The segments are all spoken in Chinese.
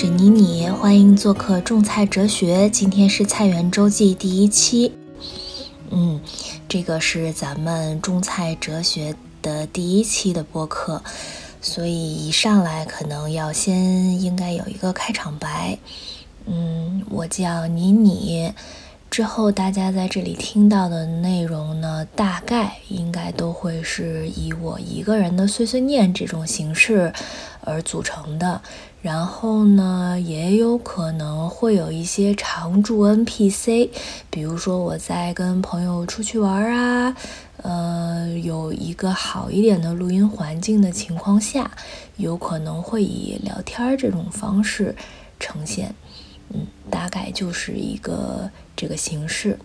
是妮妮，欢迎做客种菜哲学。今天是菜园周记第一期，嗯，这个是咱们种菜哲学的第一期的播客，所以一上来可能要先应该有一个开场白。嗯，我叫妮妮。之后大家在这里听到的内容呢，大概应该都会是以我一个人的碎碎念这种形式而组成的。然后呢，也有可能会有一些常驻 NPC，比如说我在跟朋友出去玩啊，呃，有一个好一点的录音环境的情况下，有可能会以聊天这种方式呈现。嗯，大概就是一个这个形式。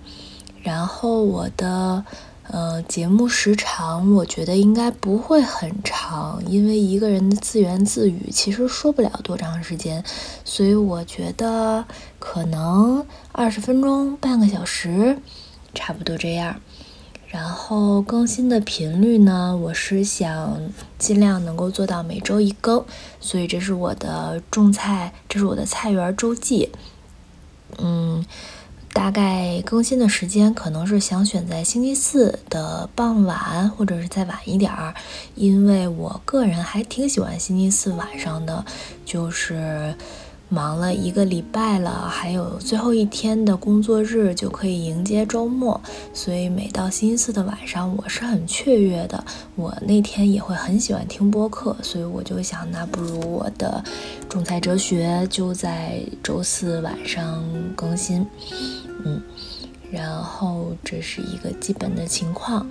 然后我的呃节目时长，我觉得应该不会很长，因为一个人的自言自语其实说不了多长时间，所以我觉得可能二十分钟、半个小时，差不多这样。然后更新的频率呢，我是想尽量能够做到每周一更，所以这是我的种菜，这是我的菜园周记。嗯，大概更新的时间可能是想选在星期四的傍晚，或者是再晚一点儿，因为我个人还挺喜欢星期四晚上的，就是。忙了一个礼拜了，还有最后一天的工作日就可以迎接周末，所以每到星期四的晚上，我是很雀跃的。我那天也会很喜欢听播客，所以我就想，那不如我的仲裁哲学就在周四晚上更新。嗯，然后这是一个基本的情况，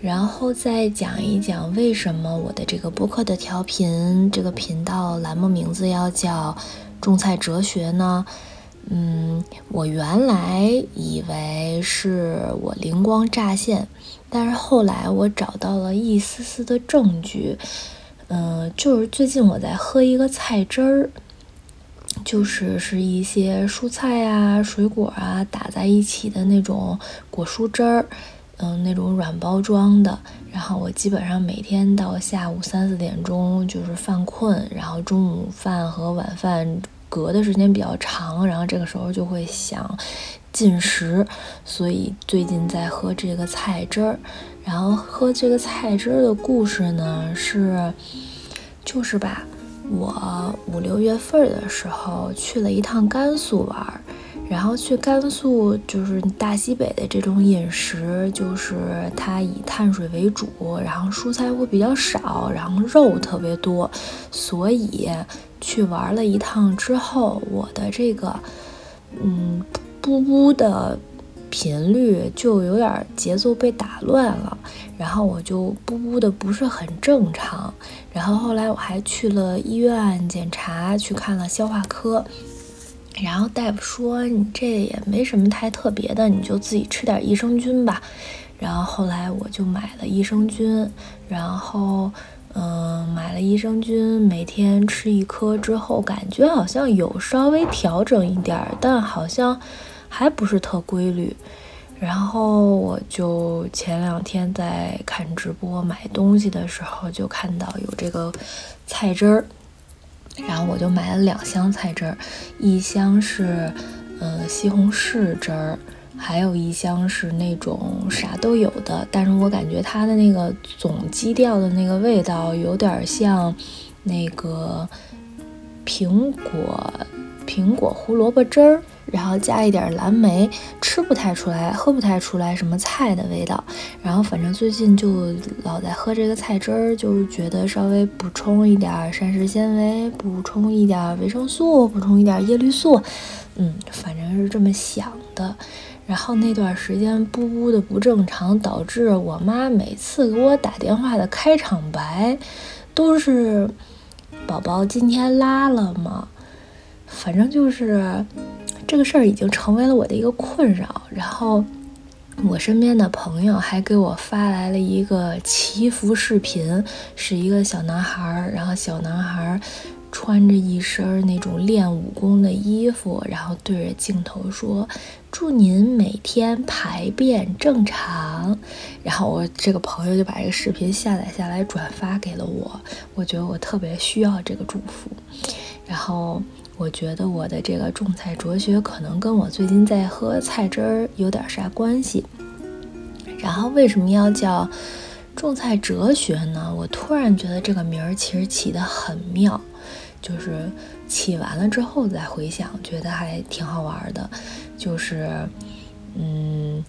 然后再讲一讲为什么我的这个播客的调频这个频道栏目名字要叫。种菜哲学呢？嗯，我原来以为是我灵光乍现，但是后来我找到了一丝丝的证据。嗯，就是最近我在喝一个菜汁儿，就是是一些蔬菜啊、水果啊打在一起的那种果蔬汁儿，嗯，那种软包装的。然后我基本上每天到下午三四点钟就是犯困，然后中午饭和晚饭。隔的时间比较长，然后这个时候就会想进食，所以最近在喝这个菜汁儿。然后喝这个菜汁儿的故事呢，是就是吧，我五六月份的时候去了一趟甘肃玩，然后去甘肃就是大西北的这种饮食，就是它以碳水为主，然后蔬菜会比较少，然后肉特别多，所以。去玩了一趟之后，我的这个，嗯，布布的频率就有点节奏被打乱了，然后我就布布的不是很正常，然后后来我还去了医院检查，去看了消化科，然后大夫说你这也没什么太特别的，你就自己吃点益生菌吧，然后后来我就买了益生菌，然后。嗯，买了益生菌，每天吃一颗之后，感觉好像有稍微调整一点，但好像还不是特规律。然后我就前两天在看直播买东西的时候，就看到有这个菜汁儿，然后我就买了两箱菜汁儿，一箱是嗯西红柿汁儿。还有一箱是那种啥都有的，但是我感觉它的那个总基调的那个味道有点像那个苹果苹果胡萝卜汁儿，然后加一点蓝莓，吃不太出来，喝不太出来什么菜的味道。然后反正最近就老在喝这个菜汁儿，就是觉得稍微补充一点膳食纤维，补充一点维生素，补充一点叶绿素，嗯，反正是这么想的。然后那段时间，布布的不正常，导致我妈每次给我打电话的开场白，都是“宝宝今天拉了吗？”反正就是这个事儿已经成为了我的一个困扰。然后我身边的朋友还给我发来了一个祈福视频，是一个小男孩儿，然后小男孩儿。穿着一身那种练武功的衣服，然后对着镜头说：“祝您每天排便正常。”然后我这个朋友就把这个视频下载下来转发给了我，我觉得我特别需要这个祝福。然后我觉得我的这个种菜哲学可能跟我最近在喝菜汁儿有点啥关系。然后为什么要叫种菜哲学呢？我突然觉得这个名儿其实起得很妙，就是起完了之后再回想，觉得还挺好玩的。就是，嗯，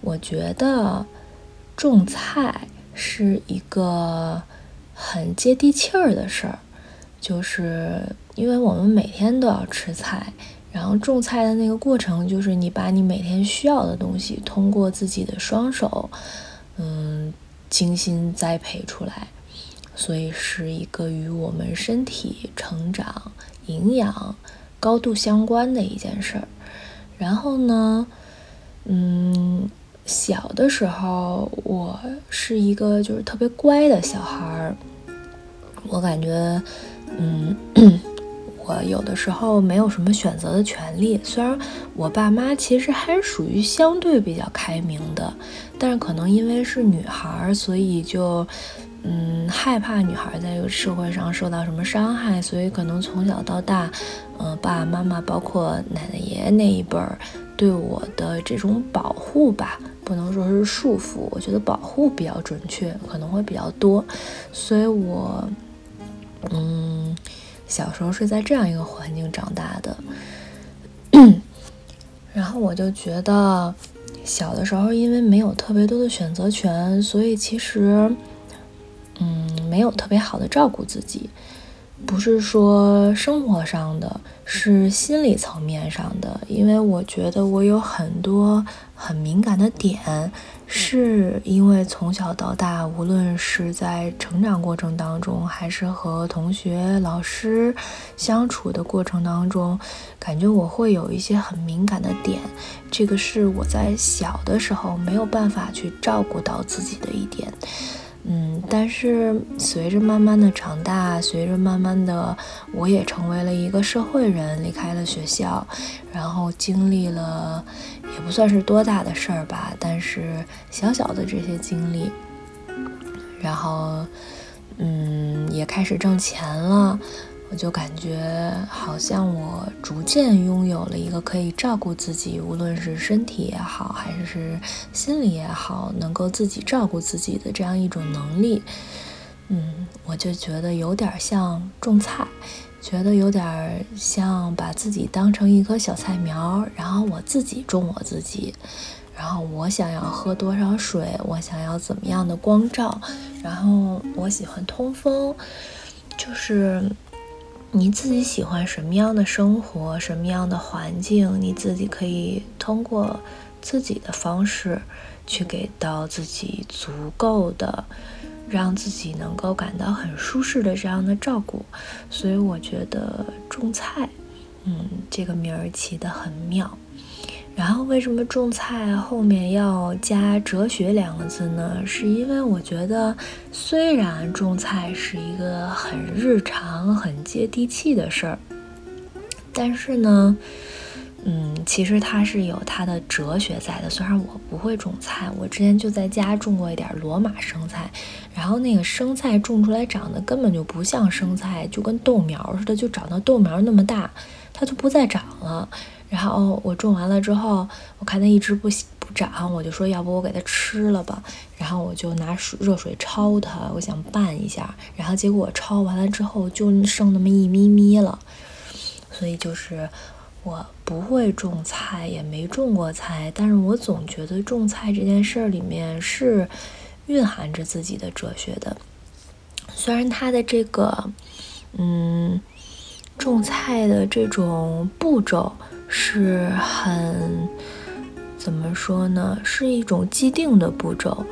我觉得种菜是一个很接地气儿的事儿，就是因为我们每天都要吃菜。然后种菜的那个过程，就是你把你每天需要的东西，通过自己的双手，嗯，精心栽培出来，所以是一个与我们身体成长、营养高度相关的一件事儿。然后呢，嗯，小的时候我是一个就是特别乖的小孩儿，我感觉，嗯。我有的时候没有什么选择的权利，虽然我爸妈其实还是属于相对比较开明的，但是可能因为是女孩，所以就嗯害怕女孩在这个社会上受到什么伤害，所以可能从小到大，嗯爸爸妈妈包括奶奶爷爷那一辈儿对我的这种保护吧，不能说是束缚，我觉得保护比较准确，可能会比较多，所以我嗯。小时候是在这样一个环境长大的，然后我就觉得，小的时候因为没有特别多的选择权，所以其实，嗯，没有特别好的照顾自己，不是说生活上的，是心理层面上的，因为我觉得我有很多很敏感的点。是因为从小到大，无论是在成长过程当中，还是和同学、老师相处的过程当中，感觉我会有一些很敏感的点。这个是我在小的时候没有办法去照顾到自己的一点。嗯，但是随着慢慢的长大，随着慢慢的，我也成为了一个社会人，离开了学校，然后经历了。也不算是多大的事儿吧，但是小小的这些经历，然后，嗯，也开始挣钱了，我就感觉好像我逐渐拥有了一个可以照顾自己，无论是身体也好，还是心理也好，能够自己照顾自己的这样一种能力。嗯，我就觉得有点像种菜。觉得有点像把自己当成一棵小菜苗，然后我自己种我自己，然后我想要喝多少水，我想要怎么样的光照，然后我喜欢通风，就是你自己喜欢什么样的生活，什么样的环境，你自己可以通过自己的方式去给到自己足够的。让自己能够感到很舒适的这样的照顾，所以我觉得种菜，嗯，这个名儿起得很妙。然后为什么种菜后面要加“哲学”两个字呢？是因为我觉得，虽然种菜是一个很日常、很接地气的事儿，但是呢。嗯，其实它是有它的哲学在的。虽然我不会种菜，我之前就在家种过一点罗马生菜，然后那个生菜种出来长得根本就不像生菜，就跟豆苗似的，就长到豆苗那么大，它就不再长了。然后我种完了之后，我看它一直不不长，我就说要不我给它吃了吧。然后我就拿水热水焯它，我想拌一下。然后结果我焯完了之后，就剩那么一咪咪了。所以就是。我不会种菜，也没种过菜，但是我总觉得种菜这件事儿里面是蕴含着自己的哲学的。虽然它的这个，嗯，种菜的这种步骤是很，怎么说呢，是一种既定的步骤。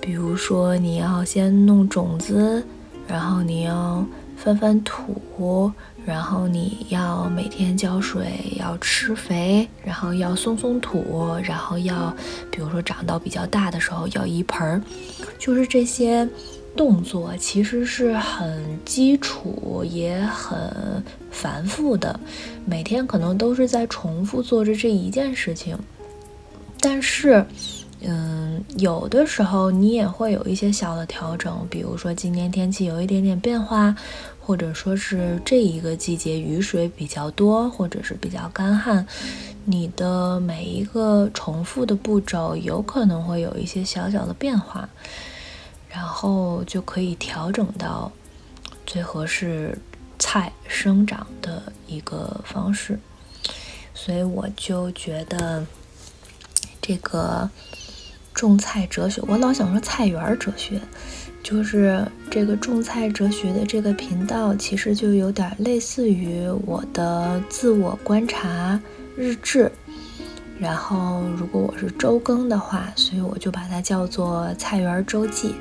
比如说，你要先弄种子，然后你要翻翻土。然后你要每天浇水，要施肥，然后要松松土，然后要，比如说长到比较大的时候要移盆儿，就是这些动作其实是很基础也很繁复的，每天可能都是在重复做着这一件事情，但是。嗯，有的时候你也会有一些小的调整，比如说今天天气有一点点变化，或者说是这一个季节雨水比较多，或者是比较干旱，你的每一个重复的步骤有可能会有一些小小的变化，然后就可以调整到最合适菜生长的一个方式。所以我就觉得这个种菜哲学，我老想说菜园哲学。就是这个种菜哲学的这个频道，其实就有点类似于我的自我观察日志。然后，如果我是周更的话，所以我就把它叫做菜园周记，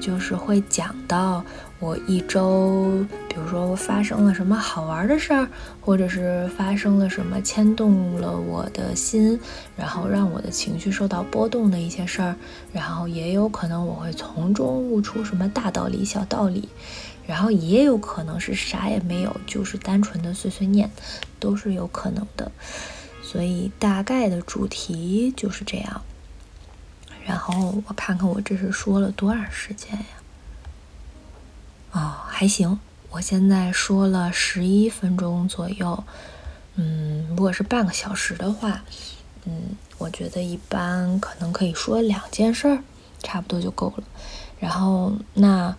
就是会讲到。我一周，比如说发生了什么好玩的事儿，或者是发生了什么牵动了我的心，然后让我的情绪受到波动的一些事儿，然后也有可能我会从中悟出什么大道理、小道理，然后也有可能是啥也没有，就是单纯的碎碎念，都是有可能的。所以大概的主题就是这样。然后我看看我这是说了多少时间呀？哦，还行，我现在说了十一分钟左右，嗯，如果是半个小时的话，嗯，我觉得一般可能可以说两件事儿，差不多就够了。然后，那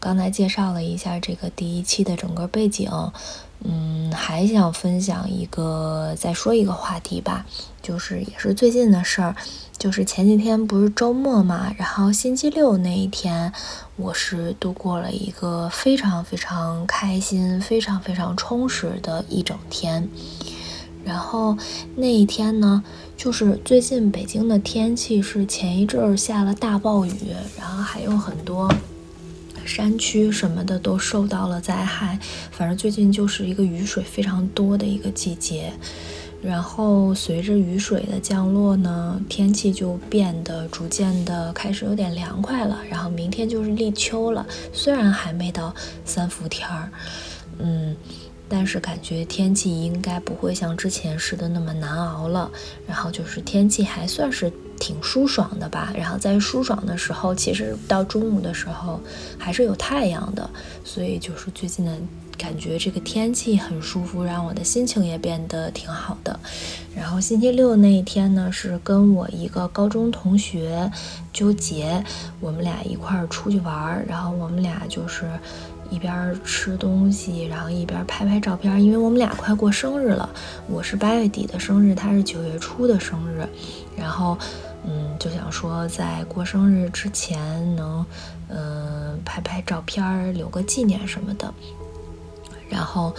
刚才介绍了一下这个第一期的整个背景。嗯，还想分享一个，再说一个话题吧，就是也是最近的事儿，就是前几天不是周末嘛，然后星期六那一天，我是度过了一个非常非常开心、非常非常充实的一整天。然后那一天呢，就是最近北京的天气是前一阵儿下了大暴雨，然后还有很多。山区什么的都受到了灾害，反正最近就是一个雨水非常多的一个季节。然后随着雨水的降落呢，天气就变得逐渐的开始有点凉快了。然后明天就是立秋了，虽然还没到三伏天儿，嗯，但是感觉天气应该不会像之前似的那么难熬了。然后就是天气还算是。挺舒爽的吧，然后在舒爽的时候，其实到中午的时候还是有太阳的，所以就是最近的感觉这个天气很舒服，让我的心情也变得挺好的。然后星期六那一天呢，是跟我一个高中同学纠结，我们俩一块儿出去玩儿，然后我们俩就是一边吃东西，然后一边拍拍照片，因为我们俩快过生日了，我是八月底的生日，他是九月初的生日，然后。嗯，就想说在过生日之前能，嗯，拍拍照片儿留个纪念什么的。然后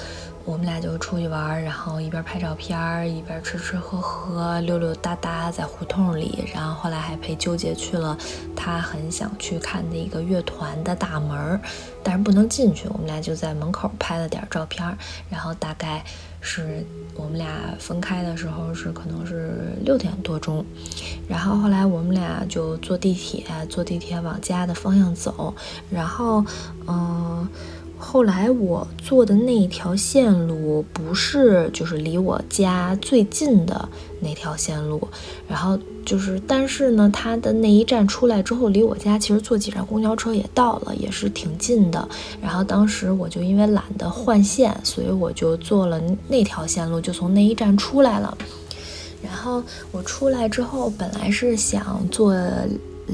我们俩就出去玩，然后一边拍照片儿一边吃吃喝喝，溜溜达达在胡同里。然后后来还陪纠结去了他很想去看的一个乐团的大门，但是不能进去。我们俩就在门口拍了点照片儿，然后大概。是我们俩分开的时候是可能是六点多钟，然后后来我们俩就坐地铁，坐地铁往家的方向走，然后嗯。后来我坐的那一条线路不是就是离我家最近的那条线路，然后就是，但是呢，它的那一站出来之后，离我家其实坐几站公交车也到了，也是挺近的。然后当时我就因为懒得换线，所以我就坐了那条线路，就从那一站出来了。然后我出来之后，本来是想坐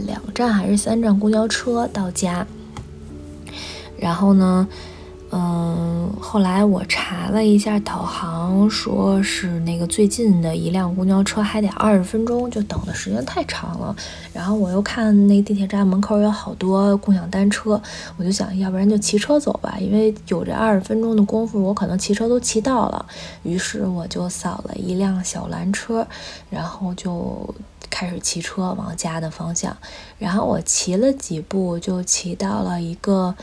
两站还是三站公交车到家。然后呢，嗯，后来我查了一下导航，说是那个最近的一辆公交车还得二十分钟，就等的时间太长了。然后我又看那地铁站门口有好多共享单车，我就想要不然就骑车走吧，因为有这二十分钟的功夫，我可能骑车都骑到了。于是我就扫了一辆小蓝车，然后就开始骑车往家的方向。然后我骑了几步，就骑到了一个。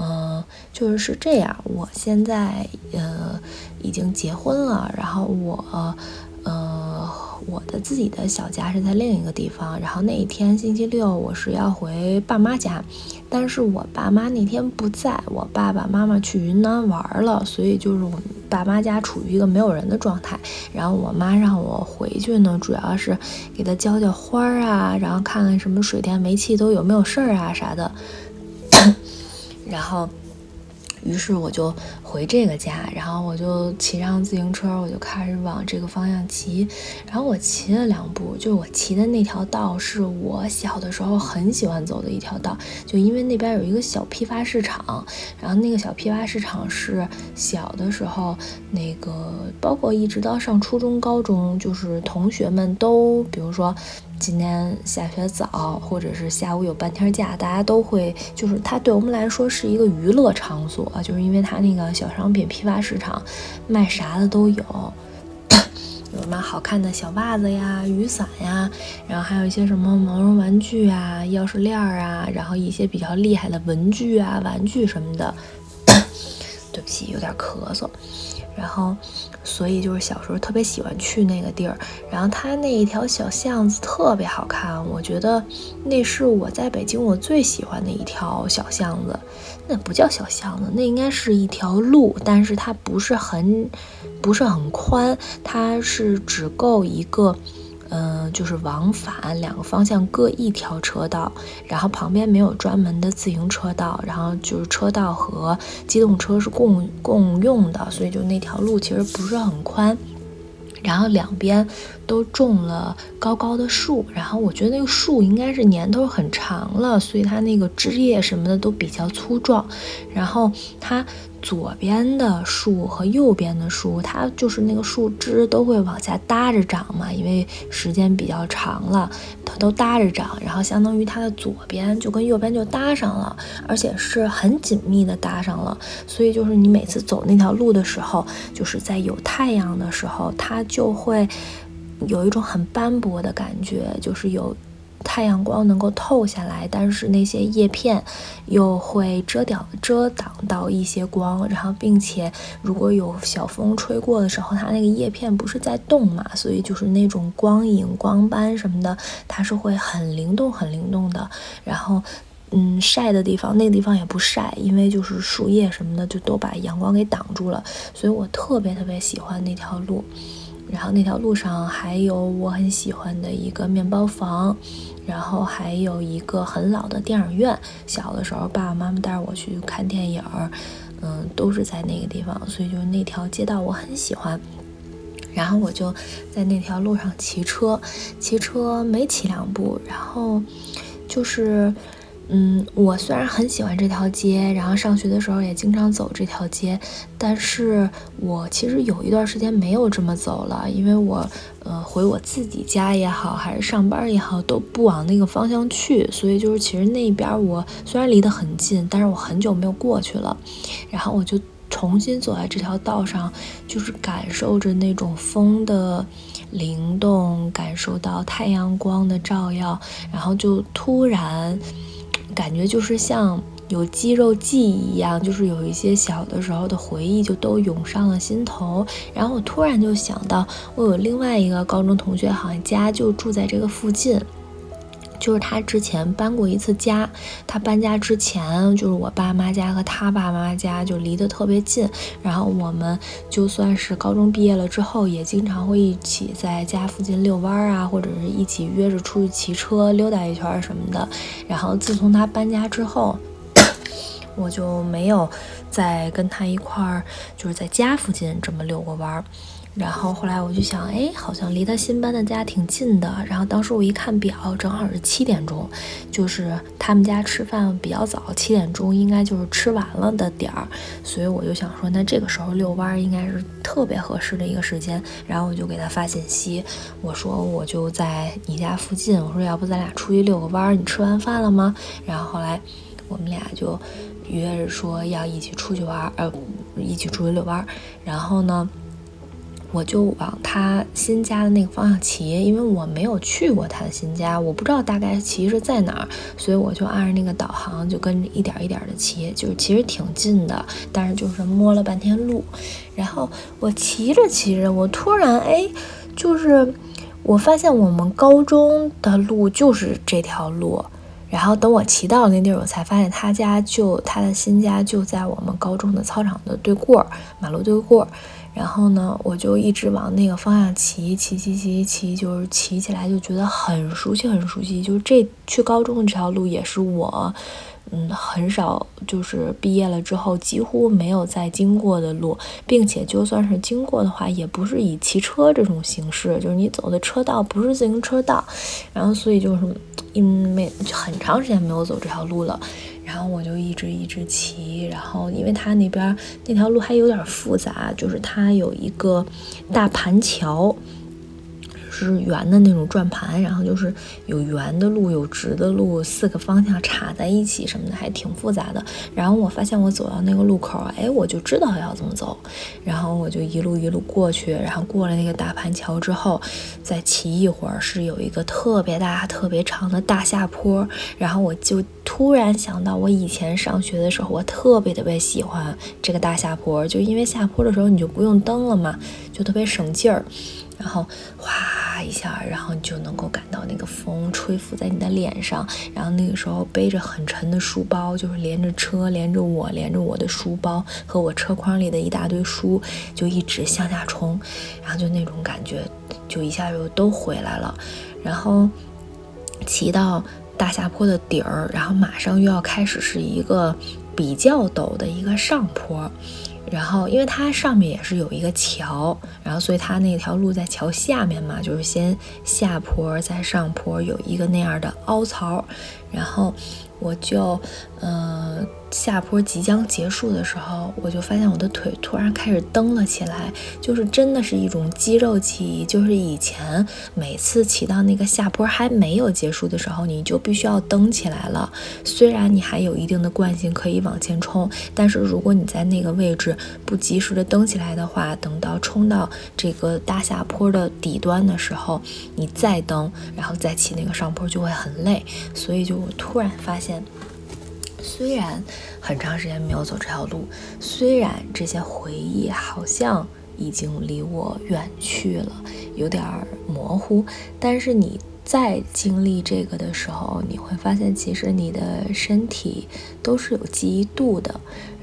嗯，就是是这样。我现在呃已经结婚了，然后我呃我的自己的小家是在另一个地方。然后那一天星期六我是要回爸妈家，但是我爸妈那天不在，我爸爸妈妈去云南玩了，所以就是我爸妈家处于一个没有人的状态。然后我妈让我回去呢，主要是给她浇浇花啊，然后看看什么水电煤气都有没有事儿啊啥的。然后，于是我就回这个家，然后我就骑上自行车，我就开始往这个方向骑。然后我骑了两步，就是我骑的那条道是我小的时候很喜欢走的一条道，就因为那边有一个小批发市场，然后那个小批发市场是小的时候那个，包括一直到上初中、高中，就是同学们都，比如说。今天下学早，或者是下午有半天假，大家都会，就是它对我们来说是一个娱乐场所，就是因为它那个小商品批发市场，卖啥的都有，有什么好看的小袜子呀、雨伞呀，然后还有一些什么毛绒玩具啊、钥匙链儿啊，然后一些比较厉害的文具啊、玩具什么的。对不起，有点咳嗽。然后，所以就是小时候特别喜欢去那个地儿。然后它那一条小巷子特别好看，我觉得那是我在北京我最喜欢的一条小巷子。那不叫小巷子，那应该是一条路，但是它不是很，不是很宽，它是只够一个。嗯，就是往返两个方向各一条车道，然后旁边没有专门的自行车道，然后就是车道和机动车是共共用的，所以就那条路其实不是很宽。然后两边都种了高高的树，然后我觉得那个树应该是年头很长了，所以它那个枝叶什么的都比较粗壮。然后它左边的树和右边的树，它就是那个树枝都会往下搭着长嘛，因为时间比较长了，它都搭着长。然后相当于它的左边就跟右边就搭上了，而且是很紧密的搭上了。所以就是你每次走那条路的时候，就是在有太阳的时候，它就会有一种很斑驳的感觉，就是有。太阳光能够透下来，但是那些叶片又会遮挡遮挡到一些光，然后并且如果有小风吹过的时候，它那个叶片不是在动嘛，所以就是那种光影、光斑什么的，它是会很灵动、很灵动的。然后，嗯，晒的地方那个地方也不晒，因为就是树叶什么的就都把阳光给挡住了，所以我特别特别喜欢那条路。然后那条路上还有我很喜欢的一个面包房，然后还有一个很老的电影院。小的时候，爸爸妈妈带着我去看电影，嗯，都是在那个地方，所以就那条街道我很喜欢。然后我就在那条路上骑车，骑车没骑两步，然后就是。嗯，我虽然很喜欢这条街，然后上学的时候也经常走这条街，但是我其实有一段时间没有这么走了，因为我，呃，回我自己家也好，还是上班也好，都不往那个方向去，所以就是其实那边我虽然离得很近，但是我很久没有过去了，然后我就重新走在这条道上，就是感受着那种风的灵动，感受到太阳光的照耀，然后就突然。感觉就是像有肌肉记忆一样，就是有一些小的时候的回忆就都涌上了心头。然后我突然就想到，我有另外一个高中同学，好像家就住在这个附近。就是他之前搬过一次家，他搬家之前就是我爸妈家和他爸妈家就离得特别近，然后我们就算是高中毕业了之后，也经常会一起在家附近遛弯啊，或者是一起约着出去骑车溜达一圈什么的。然后自从他搬家之后，我就没有再跟他一块儿就是在家附近这么遛过弯儿。然后后来我就想，哎，好像离他新搬的家挺近的。然后当时我一看表，正好是七点钟，就是他们家吃饭比较早，七点钟应该就是吃完了的点儿。所以我就想说，那这个时候遛弯儿应该是特别合适的一个时间。然后我就给他发信息，我说我就在你家附近，我说要不咱俩出去遛个弯儿？你吃完饭了吗？然后后来我们俩就约着说要一起出去玩儿，呃，一起出去遛弯儿。然后呢？我就往他新家的那个方向骑，因为我没有去过他的新家，我不知道大概骑是在哪儿，所以我就按着那个导航就跟着一点一点的骑，就是其实挺近的，但是就是摸了半天路。然后我骑着骑着，我突然哎，就是我发现我们高中的路就是这条路。然后等我骑到那地儿，我才发现他家就他的新家就在我们高中的操场的对过儿，马路对过儿。然后呢，我就一直往那个方向骑，骑骑骑骑，就是骑起来就觉得很熟悉，很熟悉。就这去高中的这条路也是我，嗯，很少就是毕业了之后几乎没有再经过的路，并且就算是经过的话，也不是以骑车这种形式，就是你走的车道不是自行车道，然后所以就是因为很长时间没有走这条路了，然后我就一直一直骑，然后因为它那边那条路还有点复杂，就是它有一个大盘桥。是圆的那种转盘，然后就是有圆的路，有直的路，四个方向插在一起什么的，还挺复杂的。然后我发现我走到那个路口，哎，我就知道要怎么走，然后我就一路一路过去，然后过了那个大盘桥之后，再骑一会儿，是有一个特别大、特别长的大下坡。然后我就突然想到，我以前上学的时候，我特别特别喜欢这个大下坡，就因为下坡的时候你就不用蹬了嘛，就特别省劲儿。然后哗一下，然后你就能够感到那个风吹拂在你的脸上。然后那个时候背着很沉的书包，就是连着车，连着我，连着我的书包和我车筐里的一大堆书，就一直向下冲。然后就那种感觉，就一下就都回来了。然后骑到大下坡的底儿，然后马上又要开始是一个比较陡的一个上坡。然后，因为它上面也是有一个桥，然后所以它那条路在桥下面嘛，就是先下坡再上坡，有一个那样的凹槽，然后我就，嗯。下坡即将结束的时候，我就发现我的腿突然开始蹬了起来，就是真的是一种肌肉记忆。就是以前每次骑到那个下坡还没有结束的时候，你就必须要蹬起来了。虽然你还有一定的惯性可以往前冲，但是如果你在那个位置不及时的蹬起来的话，等到冲到这个大下坡的底端的时候，你再蹬，然后再骑那个上坡就会很累。所以就我突然发现。虽然很长时间没有走这条路，虽然这些回忆好像已经离我远去了，有点模糊，但是你。在经历这个的时候，你会发现其实你的身体都是有记忆度的。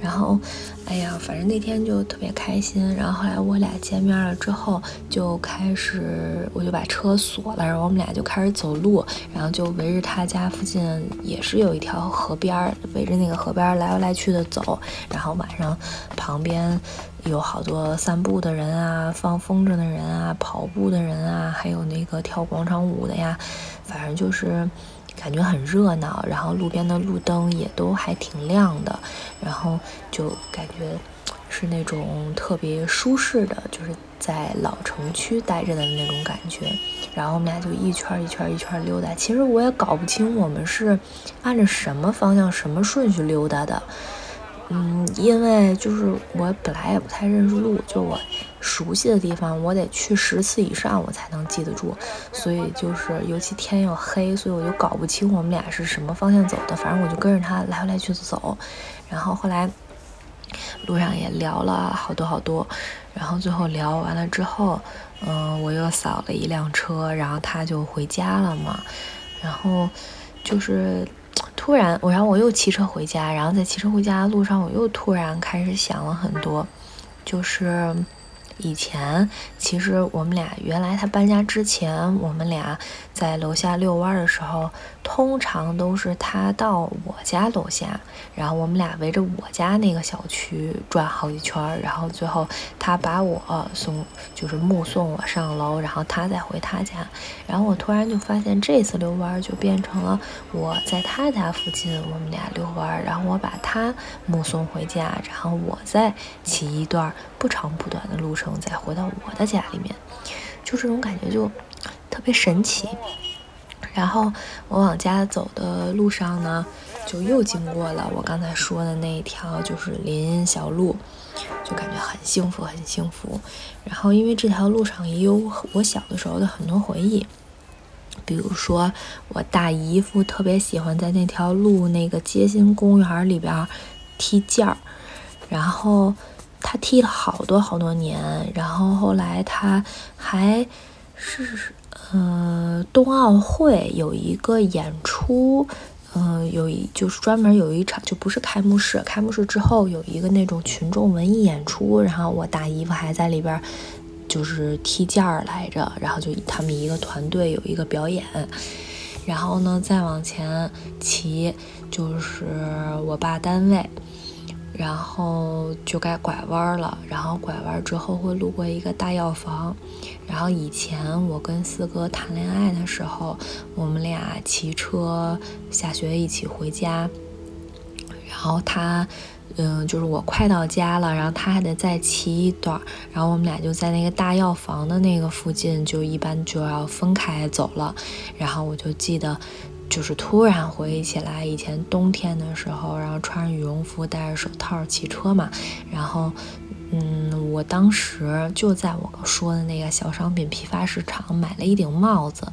然后，哎呀，反正那天就特别开心。然后后来我俩见面了之后，就开始我就把车锁了，然后我们俩就开始走路，然后就围着他家附近也是有一条河边儿，围着那个河边来来去的走。然后晚上旁边。有好多散步的人啊，放风筝的人啊，跑步的人啊，还有那个跳广场舞的呀，反正就是感觉很热闹。然后路边的路灯也都还挺亮的，然后就感觉是那种特别舒适的，就是在老城区待着的那种感觉。然后我们俩就一圈一圈一圈溜达。其实我也搞不清我们是按着什么方向、什么顺序溜达的。嗯，因为就是我本来也不太认识路，就我熟悉的地方，我得去十次以上我才能记得住，所以就是尤其天又黑，所以我就搞不清我们俩是什么方向走的。反正我就跟着他来回来去走，然后后来路上也聊了好多好多，然后最后聊完了之后，嗯，我又扫了一辆车，然后他就回家了嘛，然后就是。突然，我然后我又骑车回家，然后在骑车回家的路上，我又突然开始想了很多，就是以前其实我们俩原来他搬家之前，我们俩在楼下遛弯的时候。通常都是他到我家楼下，然后我们俩围着我家那个小区转好几圈，然后最后他把我送，就是目送我上楼，然后他再回他家。然后我突然就发现，这次遛弯就变成了我在他家附近，我们俩遛弯，然后我把他目送回家，然后我再骑一段不长不短的路程，再回到我的家里面，就这种感觉就特别神奇。然后我往家走的路上呢，就又经过了我刚才说的那一条，就是林荫小路，就感觉很幸福，很幸福。然后因为这条路上也有我小的时候的很多回忆，比如说我大姨夫特别喜欢在那条路那个街心公园里边踢毽儿，然后他踢了好多好多年，然后后来他还是。嗯，冬奥会有一个演出，嗯，有一就是专门有一场，就不是开幕式，开幕式之后有一个那种群众文艺演出，然后我大姨夫还在里边，就是踢毽儿来着，然后就他们一个团队有一个表演，然后呢再往前骑就是我爸单位。然后就该拐弯了，然后拐弯之后会路过一个大药房。然后以前我跟四哥谈恋爱的时候，我们俩骑车下学一起回家。然后他，嗯，就是我快到家了，然后他还得再骑一段。然后我们俩就在那个大药房的那个附近，就一般就要分开走了。然后我就记得。就是突然回忆起来，以前冬天的时候，然后穿着羽绒服，戴着手套骑车嘛。然后，嗯，我当时就在我说的那个小商品批发市场买了一顶帽子，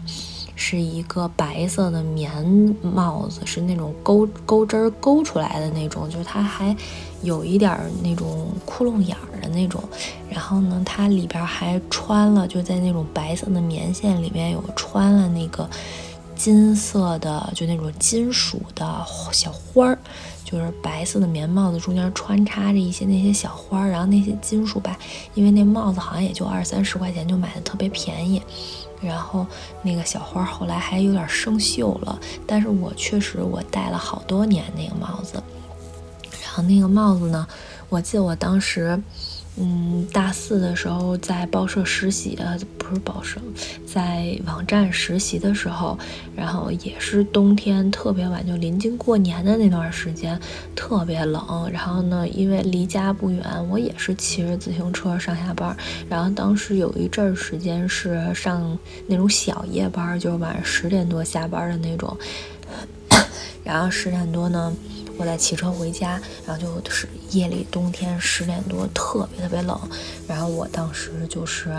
是一个白色的棉帽子，是那种钩钩针勾出来的那种，就是它还有一点儿那种窟窿眼儿的那种。然后呢，它里边还穿了，就在那种白色的棉线里面有穿了那个。金色的，就那种金属的小花儿，就是白色的棉帽子中间穿插着一些那些小花儿，然后那些金属吧，因为那帽子好像也就二三十块钱就买的特别便宜，然后那个小花后来还有点生锈了，但是我确实我戴了好多年那个帽子，然后那个帽子呢，我记得我当时。嗯，大四的时候在报社实习，呃，不是报社，在网站实习的时候，然后也是冬天特别晚，就临近过年的那段时间，特别冷。然后呢，因为离家不远，我也是骑着自行车上下班。然后当时有一阵儿时间是上那种小夜班，就是晚上十点多下班的那种。然后十点多呢。我在骑车回家，然后就是夜里冬天十点多，特别特别冷。然后我当时就是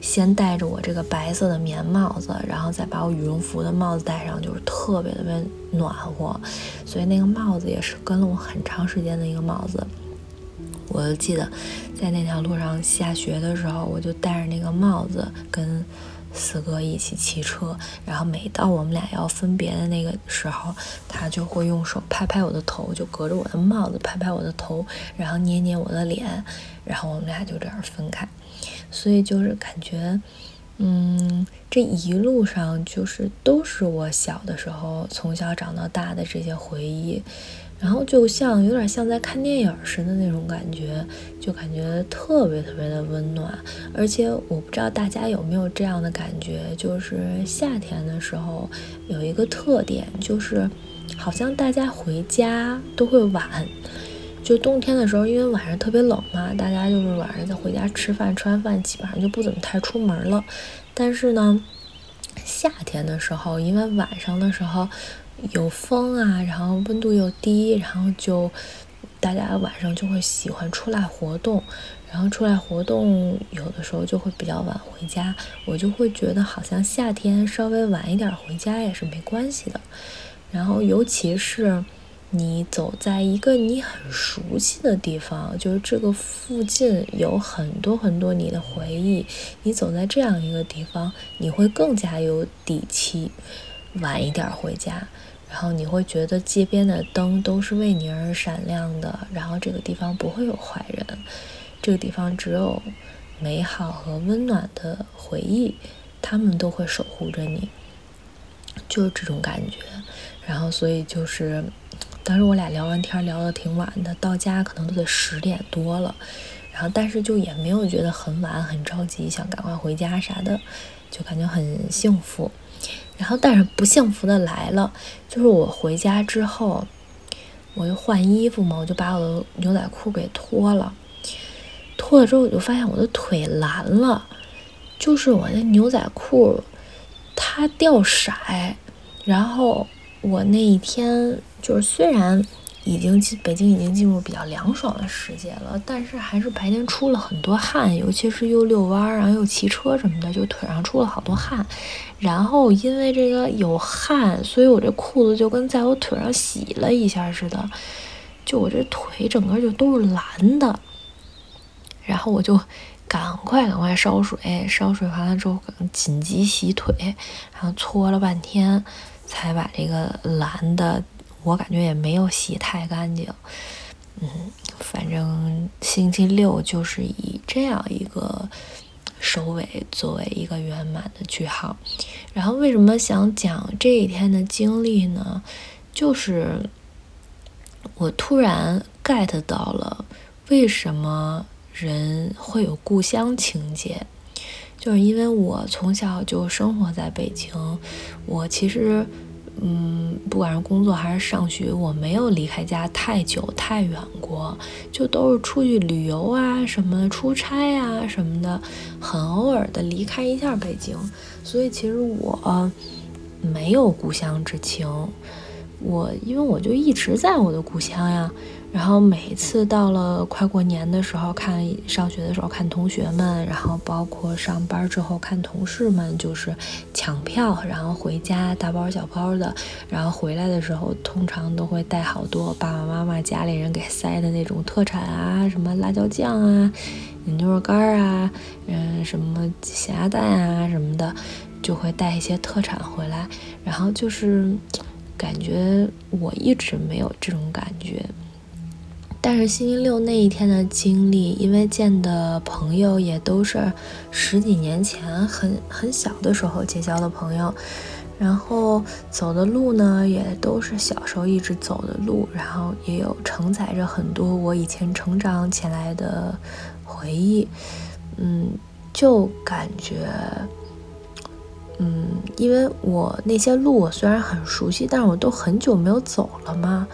先戴着我这个白色的棉帽子，然后再把我羽绒服的帽子戴上，就是特别特别暖和。所以那个帽子也是跟了我很长时间的一个帽子。我记得在那条路上下学的时候，我就戴着那个帽子跟。四哥一起骑车，然后每到我们俩要分别的那个时候，他就会用手拍拍我的头，就隔着我的帽子拍拍我的头，然后捏捏我的脸，然后我们俩就这样分开。所以就是感觉，嗯，这一路上就是都是我小的时候从小长到大的这些回忆。然后就像有点像在看电影似的那种感觉，就感觉特别特别的温暖。而且我不知道大家有没有这样的感觉，就是夏天的时候有一个特点，就是好像大家回家都会晚。就冬天的时候，因为晚上特别冷嘛，大家就是晚上再回家吃饭，吃完饭基本上就不怎么太出门了。但是呢，夏天的时候，因为晚上的时候。有风啊，然后温度又低，然后就大家晚上就会喜欢出来活动，然后出来活动有的时候就会比较晚回家，我就会觉得好像夏天稍微晚一点回家也是没关系的。然后尤其是你走在一个你很熟悉的地方，就是这个附近有很多很多你的回忆，你走在这样一个地方，你会更加有底气晚一点回家。然后你会觉得街边的灯都是为你而闪亮的，然后这个地方不会有坏人，这个地方只有美好和温暖的回忆，他们都会守护着你，就是这种感觉。然后所以就是，当时我俩聊完天聊得挺晚的，到家可能都得十点多了，然后但是就也没有觉得很晚很着急，想赶快回家啥的，就感觉很幸福。然后，但是不幸福的来了，就是我回家之后，我就换衣服嘛，我就把我的牛仔裤给脱了。脱了之后，我就发现我的腿蓝了，就是我那牛仔裤它掉色。然后我那一天就是虽然。已经进北京已经进入比较凉爽的时节了，但是还是白天出了很多汗，尤其是又遛弯儿，然后又骑车什么的，就腿上出了好多汗。然后因为这个有汗，所以我这裤子就跟在我腿上洗了一下似的，就我这腿整个就都是蓝的。然后我就赶快赶快烧水，烧水完了之后紧急洗腿，然后搓了半天才把这个蓝的。我感觉也没有洗太干净，嗯，反正星期六就是以这样一个收尾，作为一个圆满的句号。然后为什么想讲这一天的经历呢？就是我突然 get 到了为什么人会有故乡情节，就是因为我从小就生活在北京，我其实。嗯，不管是工作还是上学，我没有离开家太久太远过，就都是出去旅游啊，什么出差啊什么的，很偶尔的离开一下北京。所以其实我没有故乡之情，我因为我就一直在我的故乡呀。然后每次到了快过年的时候，看上学的时候看同学们，然后包括上班之后看同事们，就是抢票，然后回家大包小包的，然后回来的时候通常都会带好多爸爸妈妈家里人给塞的那种特产啊，什么辣椒酱啊、牛肉干啊，嗯，什么咸鸭蛋啊什么的，就会带一些特产回来，然后就是感觉我一直没有这种感觉。但是星期六那一天的经历，因为见的朋友也都是十几年前很很小的时候结交的朋友，然后走的路呢也都是小时候一直走的路，然后也有承载着很多我以前成长起来的回忆，嗯，就感觉，嗯，因为我那些路我虽然很熟悉，但是我都很久没有走了嘛，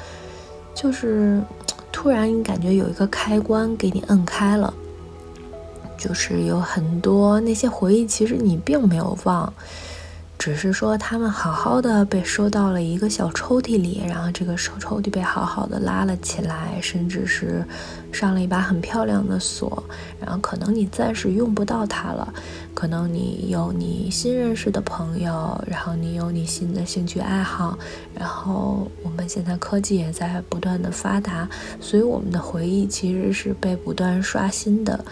就是。突然，你感觉有一个开关给你摁开了，就是有很多那些回忆，其实你并没有忘。只是说他们好好的被收到了一个小抽屉里，然后这个手抽屉被好好的拉了起来，甚至是上了一把很漂亮的锁。然后可能你暂时用不到它了，可能你有你新认识的朋友，然后你有你新的兴趣爱好，然后我们现在科技也在不断的发达，所以我们的回忆其实是被不断刷新的。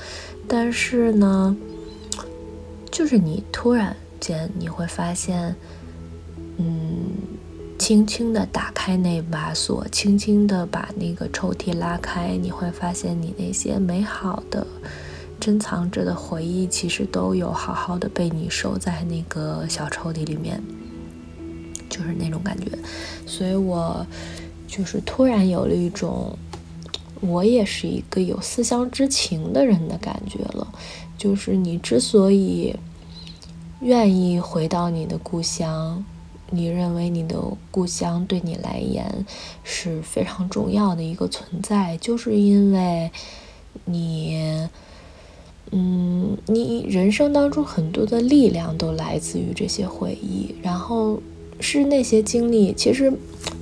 但是呢，就是你突然。间你会发现，嗯，轻轻的打开那把锁，轻轻的把那个抽屉拉开，你会发现你那些美好的、珍藏着的回忆，其实都有好好的被你收在那个小抽屉里面，就是那种感觉。所以我就是突然有了一种，我也是一个有思乡之情的人的感觉了。就是你之所以。愿意回到你的故乡，你认为你的故乡对你来言是非常重要的一个存在，就是因为你，嗯，你人生当中很多的力量都来自于这些回忆，然后是那些经历，其实。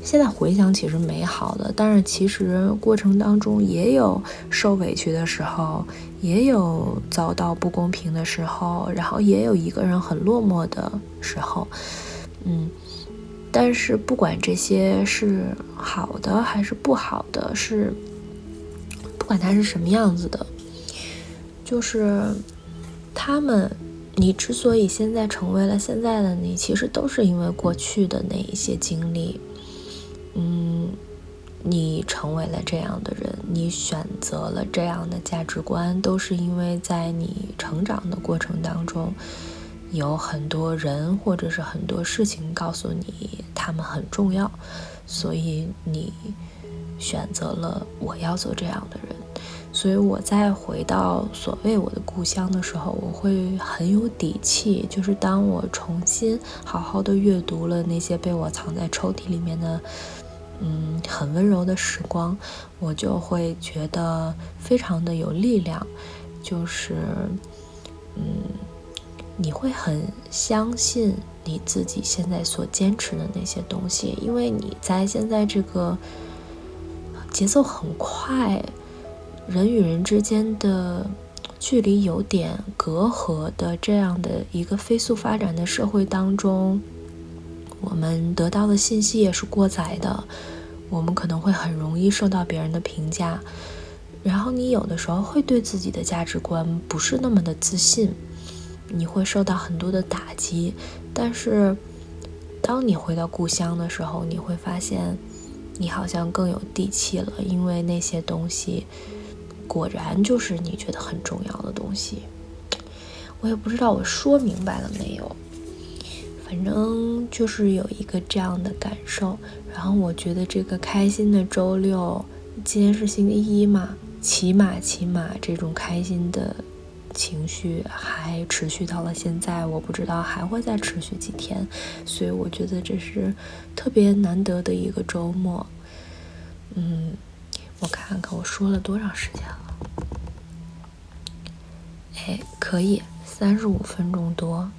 现在回想，起是美好的，但是其实过程当中也有受委屈的时候，也有遭到不公平的时候，然后也有一个人很落寞的时候，嗯，但是不管这些是好的还是不好的，是不管它是什么样子的，就是他们，你之所以现在成为了现在的你，其实都是因为过去的那一些经历。嗯，你成为了这样的人，你选择了这样的价值观，都是因为在你成长的过程当中，有很多人或者是很多事情告诉你他们很重要，所以你选择了我要做这样的人。所以我再回到所谓我的故乡的时候，我会很有底气。就是当我重新好好的阅读了那些被我藏在抽屉里面的。嗯，很温柔的时光，我就会觉得非常的有力量。就是，嗯，你会很相信你自己现在所坚持的那些东西，因为你在现在这个节奏很快，人与人之间的距离有点隔阂的这样的一个飞速发展的社会当中。我们得到的信息也是过载的，我们可能会很容易受到别人的评价，然后你有的时候会对自己的价值观不是那么的自信，你会受到很多的打击。但是，当你回到故乡的时候，你会发现，你好像更有底气了，因为那些东西果然就是你觉得很重要的东西。我也不知道我说明白了没有。反正就是有一个这样的感受，然后我觉得这个开心的周六，今天是星期一嘛，起码起码这种开心的情绪还持续到了现在，我不知道还会再持续几天，所以我觉得这是特别难得的一个周末。嗯，我看看我说了多长时间了，哎，可以，三十五分钟多。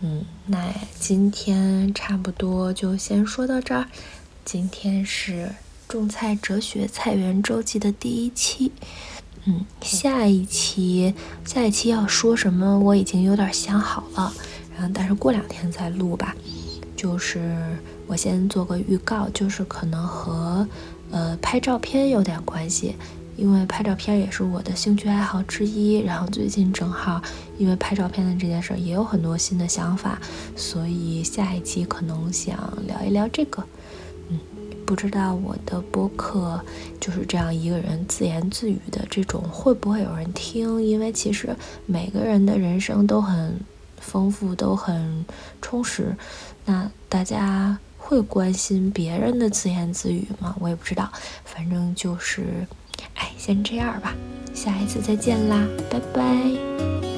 嗯，那今天差不多就先说到这儿。今天是种菜哲学菜园周记的第一期。嗯，下一期下一期要说什么，我已经有点想好了。然后，但是过两天再录吧。就是我先做个预告，就是可能和呃拍照片有点关系。因为拍照片也是我的兴趣爱好之一，然后最近正好因为拍照片的这件事儿也有很多新的想法，所以下一期可能想聊一聊这个。嗯，不知道我的播客就是这样一个人自言自语的这种会不会有人听？因为其实每个人的人生都很丰富，都很充实。那大家会关心别人的自言自语吗？我也不知道，反正就是。哎，先这样吧，下一次再见啦，拜拜。